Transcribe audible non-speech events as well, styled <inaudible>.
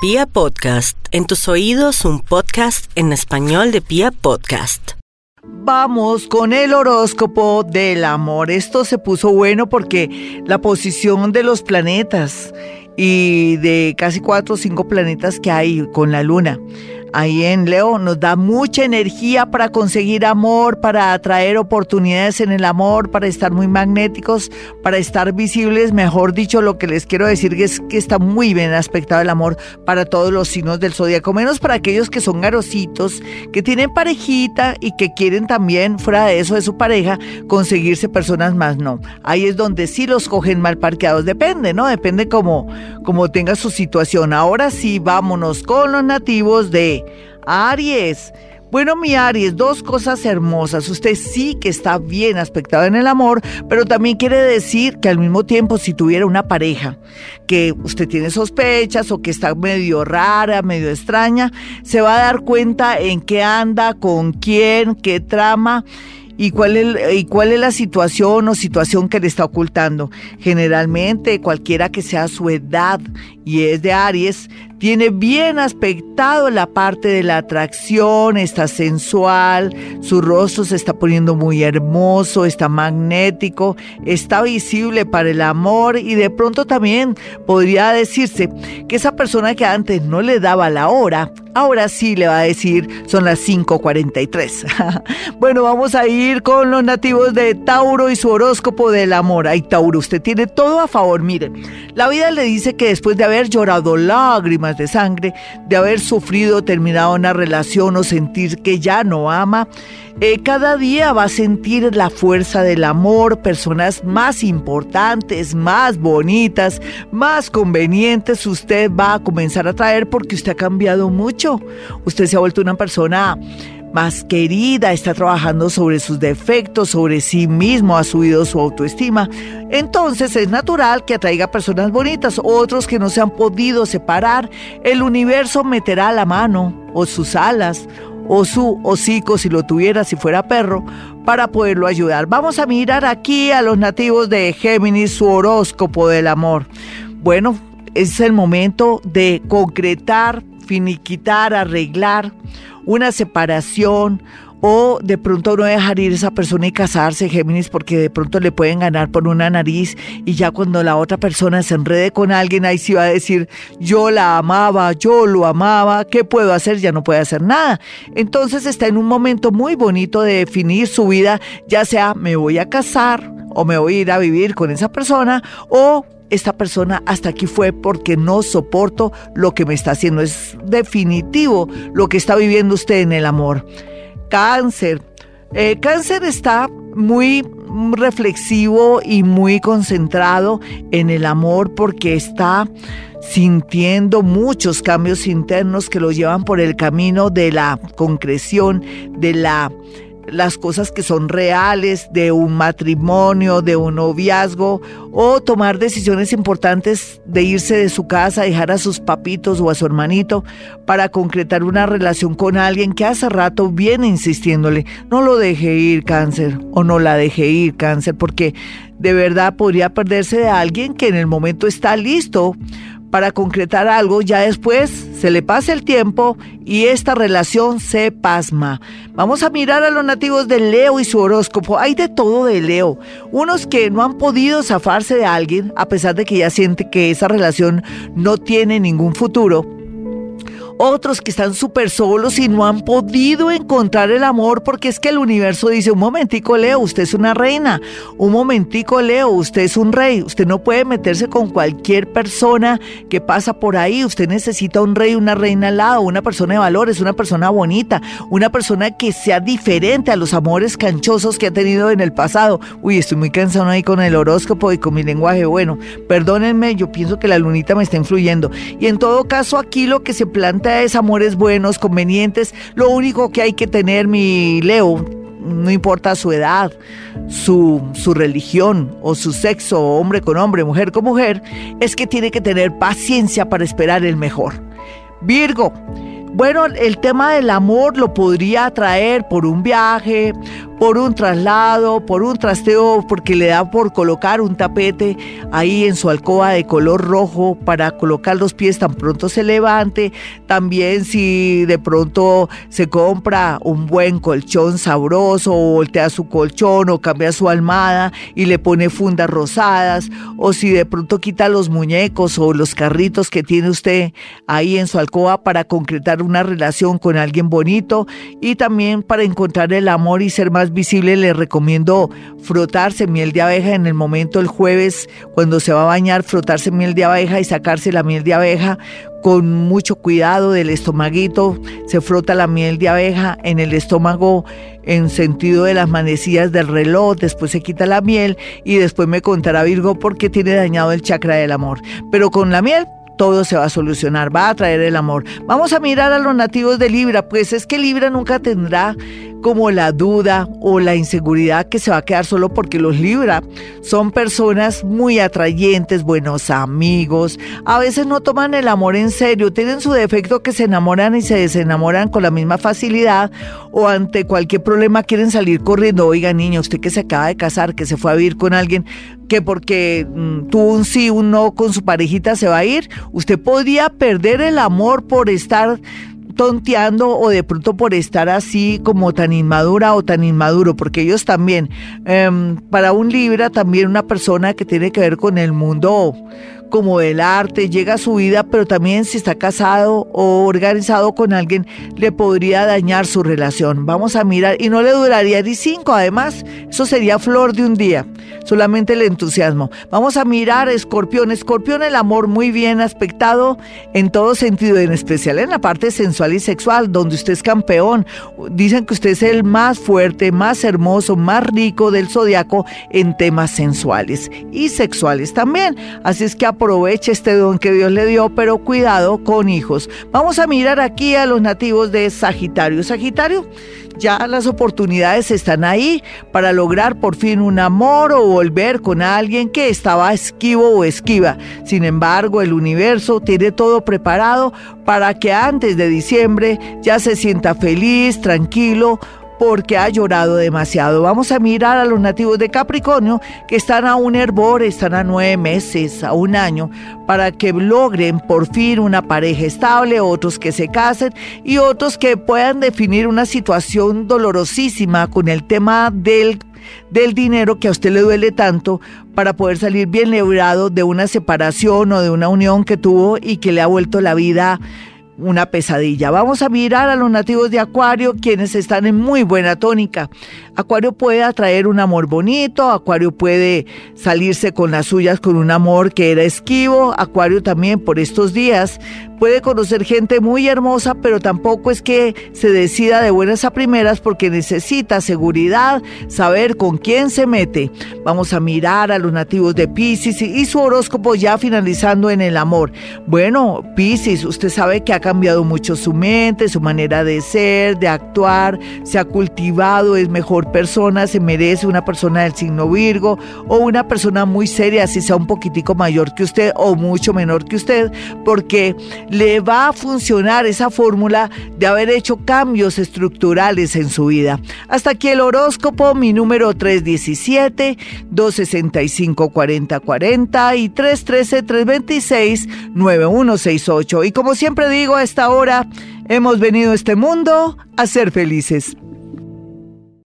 Pia Podcast, en tus oídos un podcast en español de Pia Podcast. Vamos con el horóscopo del amor. Esto se puso bueno porque la posición de los planetas y de casi cuatro o cinco planetas que hay con la luna ahí en Leo nos da mucha energía para conseguir amor, para atraer oportunidades en el amor, para estar muy magnéticos, para estar visibles. Mejor dicho, lo que les quiero decir es que está muy bien aspectado el amor para todos los signos del zodiaco, menos para aquellos que son garositos, que tienen parejita y que quieren también, fuera de eso de su pareja, conseguirse personas más. No, ahí es donde sí los cogen mal parqueados. Depende, ¿no? Depende como, como tenga su situación. Ahora sí, vámonos con los nativos de Aries. Bueno, mi Aries, dos cosas hermosas. Usted sí que está bien aspectado en el amor, pero también quiere decir que al mismo tiempo si tuviera una pareja que usted tiene sospechas o que está medio rara, medio extraña, se va a dar cuenta en qué anda, con quién, qué trama y cuál y cuál es la situación o situación que le está ocultando. Generalmente cualquiera que sea su edad y es de Aries, tiene bien aspectado la parte de la atracción, está sensual, su rostro se está poniendo muy hermoso, está magnético, está visible para el amor y de pronto también podría decirse que esa persona que antes no le daba la hora, ahora sí le va a decir son las 5.43. <laughs> bueno, vamos a ir con los nativos de Tauro y su horóscopo del amor. Ay, Tauro, usted tiene todo a favor, miren, la vida le dice que después de haber llorado lágrimas, de sangre, de haber sufrido, terminado una relación o sentir que ya no ama, eh, cada día va a sentir la fuerza del amor, personas más importantes, más bonitas, más convenientes, usted va a comenzar a traer porque usted ha cambiado mucho. Usted se ha vuelto una persona más querida, está trabajando sobre sus defectos, sobre sí mismo, ha subido su autoestima. Entonces es natural que atraiga personas bonitas, otros que no se han podido separar. El universo meterá la mano o sus alas o su hocico si lo tuviera, si fuera perro, para poderlo ayudar. Vamos a mirar aquí a los nativos de Géminis su horóscopo del amor. Bueno, es el momento de concretar, finiquitar, arreglar una separación o de pronto no dejar ir a esa persona y casarse, Géminis, porque de pronto le pueden ganar por una nariz y ya cuando la otra persona se enrede con alguien, ahí sí va a decir, yo la amaba, yo lo amaba, ¿qué puedo hacer? Ya no puede hacer nada. Entonces está en un momento muy bonito de definir su vida, ya sea me voy a casar o me voy a ir a vivir con esa persona o esta persona hasta aquí fue porque no soporto lo que me está haciendo. Es definitivo lo que está viviendo usted en el amor. Cáncer. Eh, cáncer está muy reflexivo y muy concentrado en el amor porque está sintiendo muchos cambios internos que lo llevan por el camino de la concreción, de la las cosas que son reales de un matrimonio, de un noviazgo, o tomar decisiones importantes de irse de su casa, dejar a sus papitos o a su hermanito para concretar una relación con alguien que hace rato viene insistiéndole, no lo deje ir cáncer o no la deje ir cáncer, porque de verdad podría perderse de alguien que en el momento está listo para concretar algo, ya después se le pasa el tiempo y esta relación se pasma. Vamos a mirar a los nativos de Leo y su horóscopo. Hay de todo de Leo. Unos que no han podido zafarse de alguien a pesar de que ya siente que esa relación no tiene ningún futuro otros que están súper solos y no han podido encontrar el amor porque es que el universo dice, un momentico Leo, usted es una reina, un momentico Leo, usted es un rey, usted no puede meterse con cualquier persona que pasa por ahí, usted necesita un rey, una reina al lado, una persona de valores, una persona bonita, una persona que sea diferente a los amores canchosos que ha tenido en el pasado. Uy, estoy muy cansado ahí con el horóscopo y con mi lenguaje. Bueno, perdónenme, yo pienso que la lunita me está influyendo. Y en todo caso, aquí lo que se plantea es amores buenos, convenientes. Lo único que hay que tener, mi Leo, no importa su edad, su, su religión o su sexo, hombre con hombre, mujer con mujer, es que tiene que tener paciencia para esperar el mejor. Virgo, bueno, el tema del amor lo podría atraer por un viaje, por un traslado, por un trasteo, porque le da por colocar un tapete ahí en su alcoba de color rojo para colocar los pies tan pronto se levante. También si de pronto se compra un buen colchón sabroso o voltea su colchón o cambia su almada y le pone fundas rosadas o si de pronto quita los muñecos o los carritos que tiene usted ahí en su alcoba para concretar una relación con alguien bonito y también para encontrar el amor y ser más visible le recomiendo frotarse miel de abeja en el momento el jueves cuando se va a bañar, frotarse miel de abeja y sacarse la miel de abeja con mucho cuidado del estomaguito, se frota la miel de abeja en el estómago en sentido de las manecillas del reloj, después se quita la miel y después me contará Virgo por qué tiene dañado el chakra del amor. Pero con la miel todo se va a solucionar, va a traer el amor. Vamos a mirar a los nativos de Libra, pues es que Libra nunca tendrá como la duda o la inseguridad que se va a quedar solo porque los Libra son personas muy atrayentes, buenos amigos, a veces no toman el amor en serio, tienen su defecto que se enamoran y se desenamoran con la misma facilidad o ante cualquier problema quieren salir corriendo, oiga niño, usted que se acaba de casar, que se fue a vivir con alguien, que porque mm, un sí, un no con su parejita se va a ir, usted podría perder el amor por estar tonteando o de pronto por estar así como tan inmadura o tan inmaduro, porque ellos también, em, para un Libra, también una persona que tiene que ver con el mundo como del arte, llega a su vida, pero también si está casado o organizado con alguien, le podría dañar su relación. Vamos a mirar, y no le duraría ni cinco, además, eso sería flor de un día, solamente el entusiasmo. Vamos a mirar Escorpión, Escorpión el amor muy bien aspectado en todo sentido, en especial en la parte sensual y sexual, donde usted es campeón. Dicen que usted es el más fuerte, más hermoso, más rico del zodiaco en temas sensuales y sexuales también. Así es que aproveche este don que Dios le dio, pero cuidado con hijos. Vamos a mirar aquí a los nativos de Sagitario. Sagitario, ya las oportunidades están ahí para lograr por fin un amor o volver con alguien que estaba esquivo o esquiva. Sin embargo, el universo tiene todo preparado para que antes de diciembre ya se sienta feliz, tranquilo, porque ha llorado demasiado. Vamos a mirar a los nativos de Capricornio que están a un hervor, están a nueve meses, a un año, para que logren por fin una pareja estable, otros que se casen y otros que puedan definir una situación dolorosísima con el tema del del dinero que a usted le duele tanto para poder salir bien librado de una separación o de una unión que tuvo y que le ha vuelto la vida una pesadilla. Vamos a mirar a los nativos de Acuario, quienes están en muy buena tónica. Acuario puede atraer un amor bonito, Acuario puede salirse con las suyas con un amor que era esquivo, Acuario también por estos días puede conocer gente muy hermosa, pero tampoco es que se decida de buenas a primeras porque necesita seguridad, saber con quién se mete. Vamos a mirar a los nativos de Pisces y su horóscopo ya finalizando en el amor. Bueno, Pisces, usted sabe que acá cambiado mucho su mente, su manera de ser, de actuar, se ha cultivado, es mejor persona, se merece una persona del signo Virgo o una persona muy seria, si sea un poquitico mayor que usted o mucho menor que usted, porque le va a funcionar esa fórmula de haber hecho cambios estructurales en su vida. Hasta aquí el horóscopo, mi número 317 265 4040 y 313 326 9168. Y como siempre digo, a esta hora hemos venido a este mundo a ser felices.